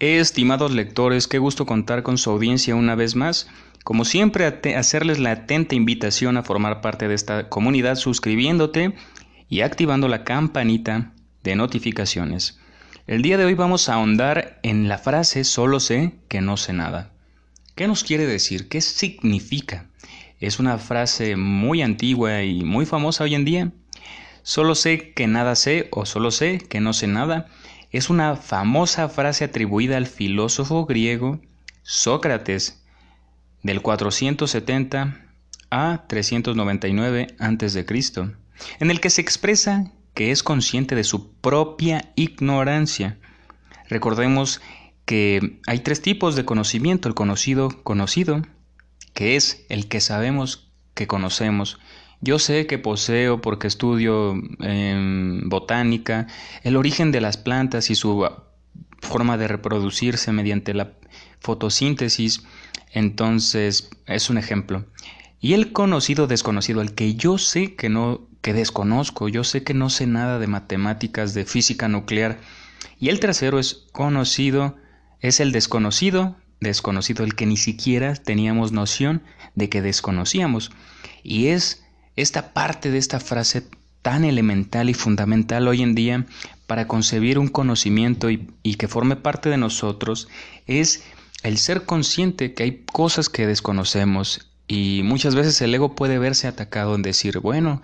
Estimados lectores, qué gusto contar con su audiencia una vez más. Como siempre, hacerles la atenta invitación a formar parte de esta comunidad suscribiéndote y activando la campanita de notificaciones. El día de hoy vamos a ahondar en la frase solo sé que no sé nada. ¿Qué nos quiere decir? ¿Qué significa? Es una frase muy antigua y muy famosa hoy en día. Solo sé que nada sé o solo sé que no sé nada es una famosa frase atribuida al filósofo griego Sócrates del 470 a 399 a.C., en el que se expresa que es consciente de su propia ignorancia. Recordemos que hay tres tipos de conocimiento, el conocido conocido, que es el que sabemos que conocemos, yo sé que poseo, porque estudio em, botánica, el origen de las plantas y su forma de reproducirse mediante la fotosíntesis, entonces es un ejemplo. Y el conocido desconocido, el que yo sé que no, que desconozco, yo sé que no sé nada de matemáticas, de física nuclear. Y el tercero es conocido, es el desconocido, desconocido, el que ni siquiera teníamos noción de que desconocíamos. Y es esta parte de esta frase tan elemental y fundamental hoy en día para concebir un conocimiento y, que forme parte de nosotros es el ser consciente que hay cosas que desconocemos y muchas veces el ego puede verse atacado en decir, bueno,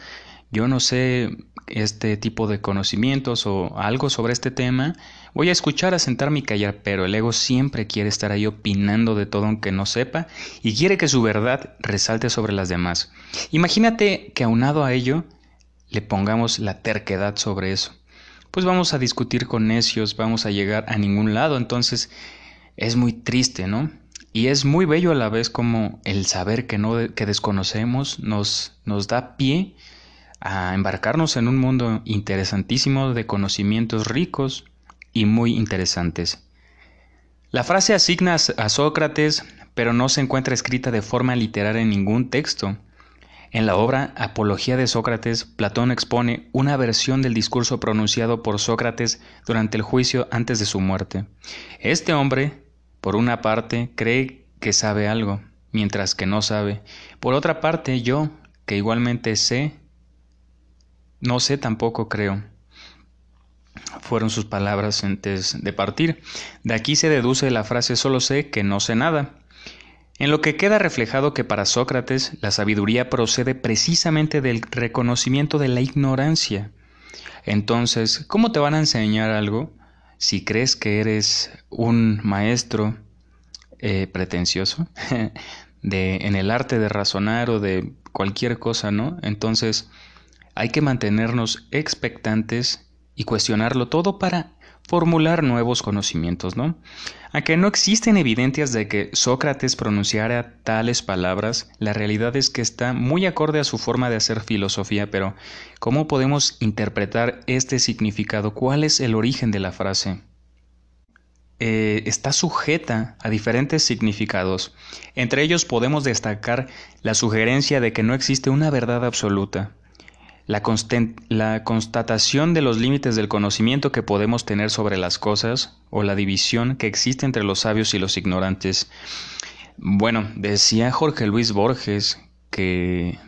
yo no sé este tipo de conocimientos o algo sobre este tema, voy a escuchar, a sentarme y callar, pero el ego siempre quiere estar ahí opinando de todo aunque no sepa y quiere que su verdad resalte sobre las demás. Imagínate que aunado a ello le pongamos la terquedad sobre eso. Pues vamos a discutir con necios, vamos a llegar a ningún lado, entonces es muy triste, ¿no? Y es muy bello a la vez como el saber que no que desconocemos nos nos da pie a embarcarnos en un mundo interesantísimo de conocimientos ricos y muy interesantes. La frase asigna a Sócrates, pero no se encuentra escrita de forma literaria en ningún texto. En la obra Apología de Sócrates, Platón expone una versión del discurso pronunciado por Sócrates durante el juicio antes de su muerte. Este hombre, por una parte, cree que sabe algo, mientras que no sabe. Por otra parte, yo, que igualmente sé, no sé tampoco creo. Fueron sus palabras antes de partir. De aquí se deduce la frase solo sé que no sé nada. En lo que queda reflejado que para Sócrates la sabiduría procede precisamente del reconocimiento de la ignorancia. Entonces, ¿cómo te van a enseñar algo si crees que eres un maestro eh, pretencioso de, en el arte de razonar o de cualquier cosa, ¿no? Entonces, hay que mantenernos expectantes y cuestionarlo todo para formular nuevos conocimientos, ¿no? Aunque no existen evidencias de que Sócrates pronunciara tales palabras, la realidad es que está muy acorde a su forma de hacer filosofía, pero ¿cómo podemos interpretar este significado? ¿Cuál es el origen de la frase? Eh, está sujeta a diferentes significados. Entre ellos podemos destacar la sugerencia de que no existe una verdad absoluta, la, constatación de los límites del conocimiento que podemos tener sobre las cosas o la división que existe entre los sabios y los ignorantes. Bueno, decía Jorge Luis Borges que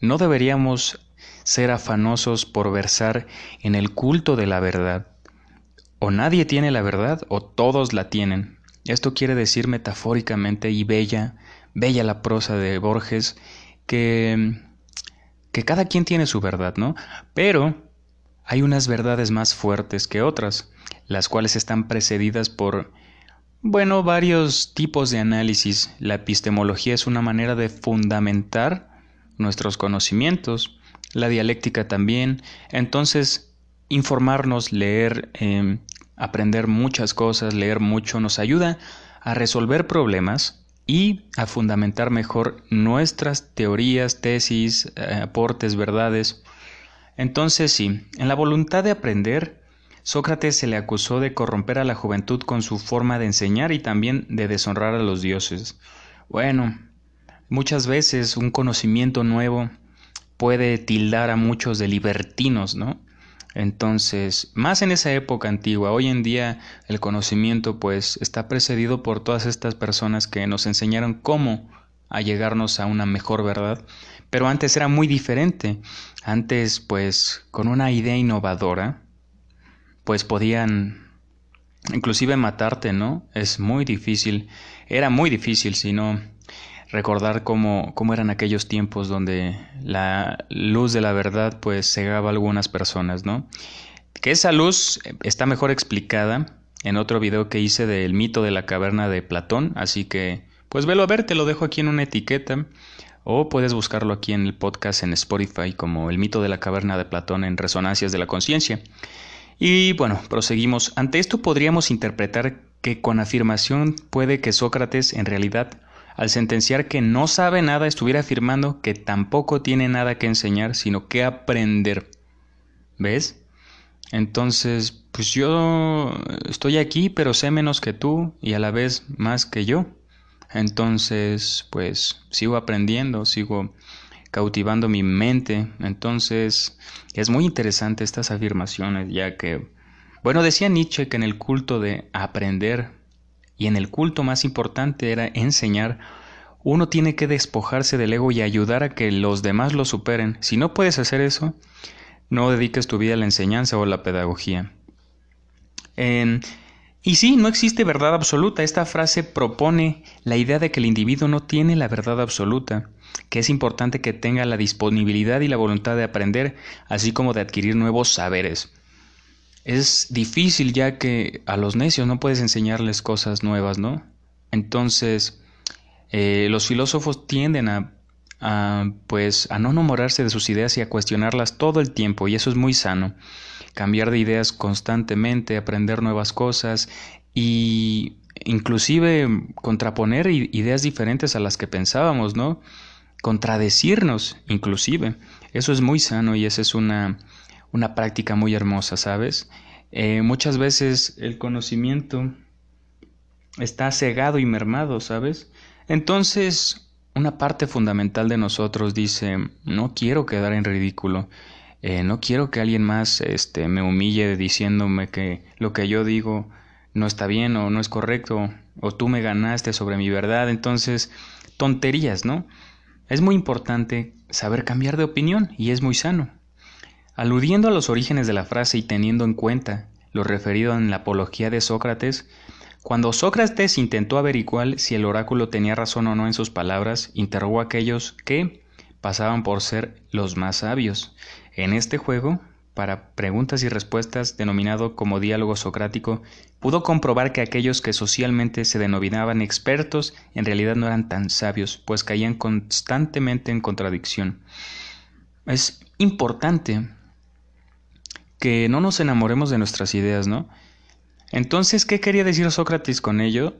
no deberíamos ser afanosos por versar en el culto de la verdad. O nadie tiene la verdad o todos la tienen. Esto quiere decir metafóricamente y bella, bella la prosa de Borges, que que cada quien tiene su verdad, ¿no? Pero hay unas verdades más fuertes que otras, las cuales están precedidas por, bueno, varios tipos de análisis. La epistemología es una manera de fundamentar nuestros conocimientos, la dialéctica también. Entonces, informarnos, leer, em, aprender muchas cosas, leer mucho, nos ayuda a resolver problemas y a fundamentar mejor nuestras teorías, tesis, eh, aportes, verdades. Entonces sí, en la voluntad de aprender, Sócrates se le acusó de corromper a la juventud con su forma de enseñar y también de deshonrar a los dioses. Bueno, muchas veces un conocimiento nuevo puede tildar a muchos de libertinos, ¿no? Entonces, más en esa época antigua, hoy en día el conocimiento pues está precedido por todas estas personas que nos enseñaron cómo allegarnos a una mejor verdad, pero antes era muy diferente. Antes pues con una idea innovadora pues podían inclusive matarte, ¿no? Es muy difícil, era muy difícil si no recordar cómo, cómo eran aquellos tiempos donde la luz de la verdad pues cegaba a algunas personas, ¿no? Que esa luz está mejor explicada en otro video que hice del mito de la caverna de Platón, así que pues velo a ver, te lo dejo aquí en una etiqueta o puedes buscarlo aquí en el podcast en Spotify como el mito de la caverna de Platón en Resonancias de la Conciencia. Y bueno, proseguimos. Ante esto podríamos interpretar que con afirmación puede que Sócrates en realidad al sentenciar que no sabe nada, estuviera afirmando que tampoco tiene nada que enseñar, sino que aprender. ¿Ves? Entonces, pues yo estoy aquí, pero sé menos que tú y a la vez más que yo. Entonces, pues sigo aprendiendo, sigo cautivando mi mente. Entonces, es muy interesante estas afirmaciones, ya que, bueno, decía Nietzsche que en el culto de aprender y en el culto más importante era enseñar, uno tiene que despojarse del ego y ayudar a que los demás lo superen. Si no puedes hacer eso, no dediques tu vida a la enseñanza o a la pedagogía. y sí, no existe verdad absoluta. Esta frase propone la idea de que el individuo no tiene la verdad absoluta, que es importante que tenga la disponibilidad y la voluntad de aprender, así como de adquirir nuevos saberes. Es difícil ya que a los necios no puedes enseñarles cosas nuevas, ¿no? Entonces, eh, los filósofos tienden a, a, pues, a no enamorarse de sus ideas y a cuestionarlas todo el tiempo, y eso es muy sano. Cambiar de ideas constantemente, aprender nuevas cosas y inclusive contraponer ideas diferentes a las que pensábamos, ¿no? Contradecirnos, inclusive. Eso es muy sano y esa es una una práctica muy hermosa, ¿sabes? Eh, muchas veces el conocimiento está cegado y mermado, ¿sabes? Entonces, una parte fundamental de nosotros dice, no quiero quedar en ridículo, eh, no quiero que alguien más este, me humille diciéndome que lo que yo digo no está bien o no es correcto, o tú me ganaste sobre mi verdad, entonces, tonterías, ¿no? Es muy importante saber cambiar de opinión y es muy sano. Aludiendo a los orígenes de la frase y teniendo en cuenta lo referido en la apología de Sócrates, cuando Sócrates intentó averiguar si el oráculo tenía razón o no en sus palabras, interrogó a aquellos que pasaban por ser los más sabios. En este juego, para preguntas y respuestas denominado como diálogo socrático, pudo comprobar que aquellos que socialmente se denominaban expertos en realidad no eran tan sabios, pues caían constantemente en contradicción. Es importante que no nos enamoremos de nuestras ideas, ¿no? Entonces, ¿qué quería decir Sócrates con ello?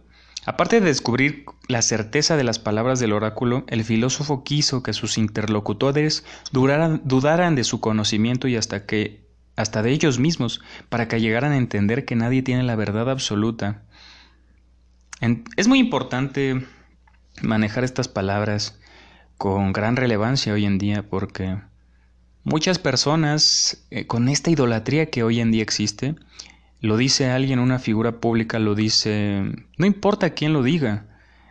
Aparte de descubrir la certeza de las palabras del oráculo, el filósofo quiso que sus interlocutores dudaran de su conocimiento y hasta que hasta de ellos mismos, para que llegaran a entender que nadie tiene la verdad absoluta. es muy importante manejar estas palabras con gran relevancia hoy en día porque Muchas personas, eh, con esta idolatría que hoy en día existe, lo dice alguien, una figura pública lo dice, no importa quién lo diga,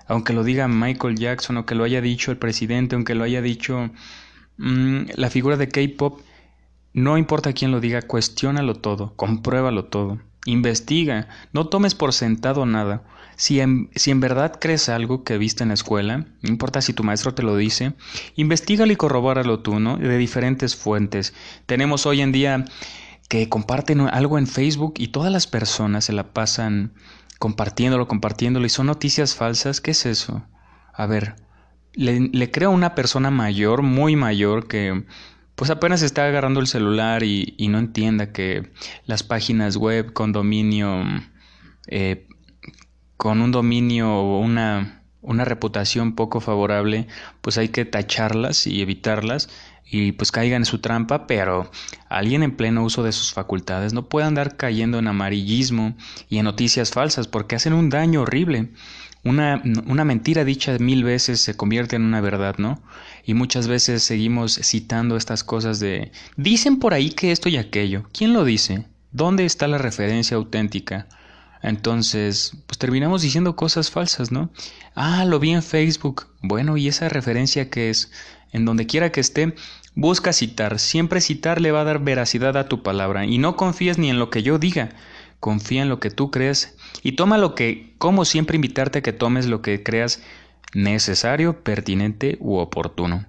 aunque lo diga Michael Jackson, o que lo haya dicho el presidente, aunque lo haya dicho mm, la figura de K-Pop, no importa quién lo diga, cuestiónalo todo, compruébalo todo, investiga, no tomes por sentado nada. Si en, si en verdad crees algo que viste en la escuela, no importa si tu maestro te lo dice, investigalo y corrobóralo tú, ¿no? De diferentes fuentes. Tenemos hoy en día que comparten algo en Facebook y todas las personas se la pasan compartiéndolo, compartiéndolo y son noticias falsas. ¿Qué es eso? A ver, le, creo a una persona mayor, muy mayor, que pues apenas está agarrando el celular y, y no entienda que las páginas web con dominio eh, con un dominio o una, una reputación poco favorable, pues hay que tacharlas y evitarlas. y pues caigan en su trampa, pero alguien en pleno uso de sus facultades no puede andar cayendo en amarillismo y en noticias falsas porque hacen un daño horrible. Una, una, mentira dicha mil veces se convierte en una verdad, ¿no? Y muchas veces seguimos citando estas cosas de dicen por ahí que esto y aquello. ¿Quién lo dice? ¿Dónde está la referencia auténtica? Entonces, pues terminamos diciendo cosas falsas, ¿no? Ah, lo vi en Facebook. Bueno, ¿y esa referencia que es? En donde quiera que esté, busca citar. Siempre citar le va a dar veracidad a tu palabra. Y no confíes ni en lo que yo diga. Confía en lo que tú crees y toma lo que, como siempre, invitarte a que tomes lo que creas necesario, pertinente u oportuno.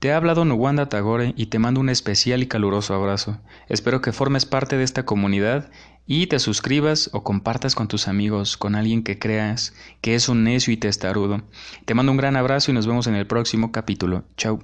Te ha hablado Nuwanda Tagore y te mando un especial y caluroso abrazo. Espero que formes parte de esta comunidad y te suscribas o compartas con tus amigos, con alguien que creas que es un necio y testarudo. Te mando un gran abrazo y nos vemos en el próximo capítulo. Chao.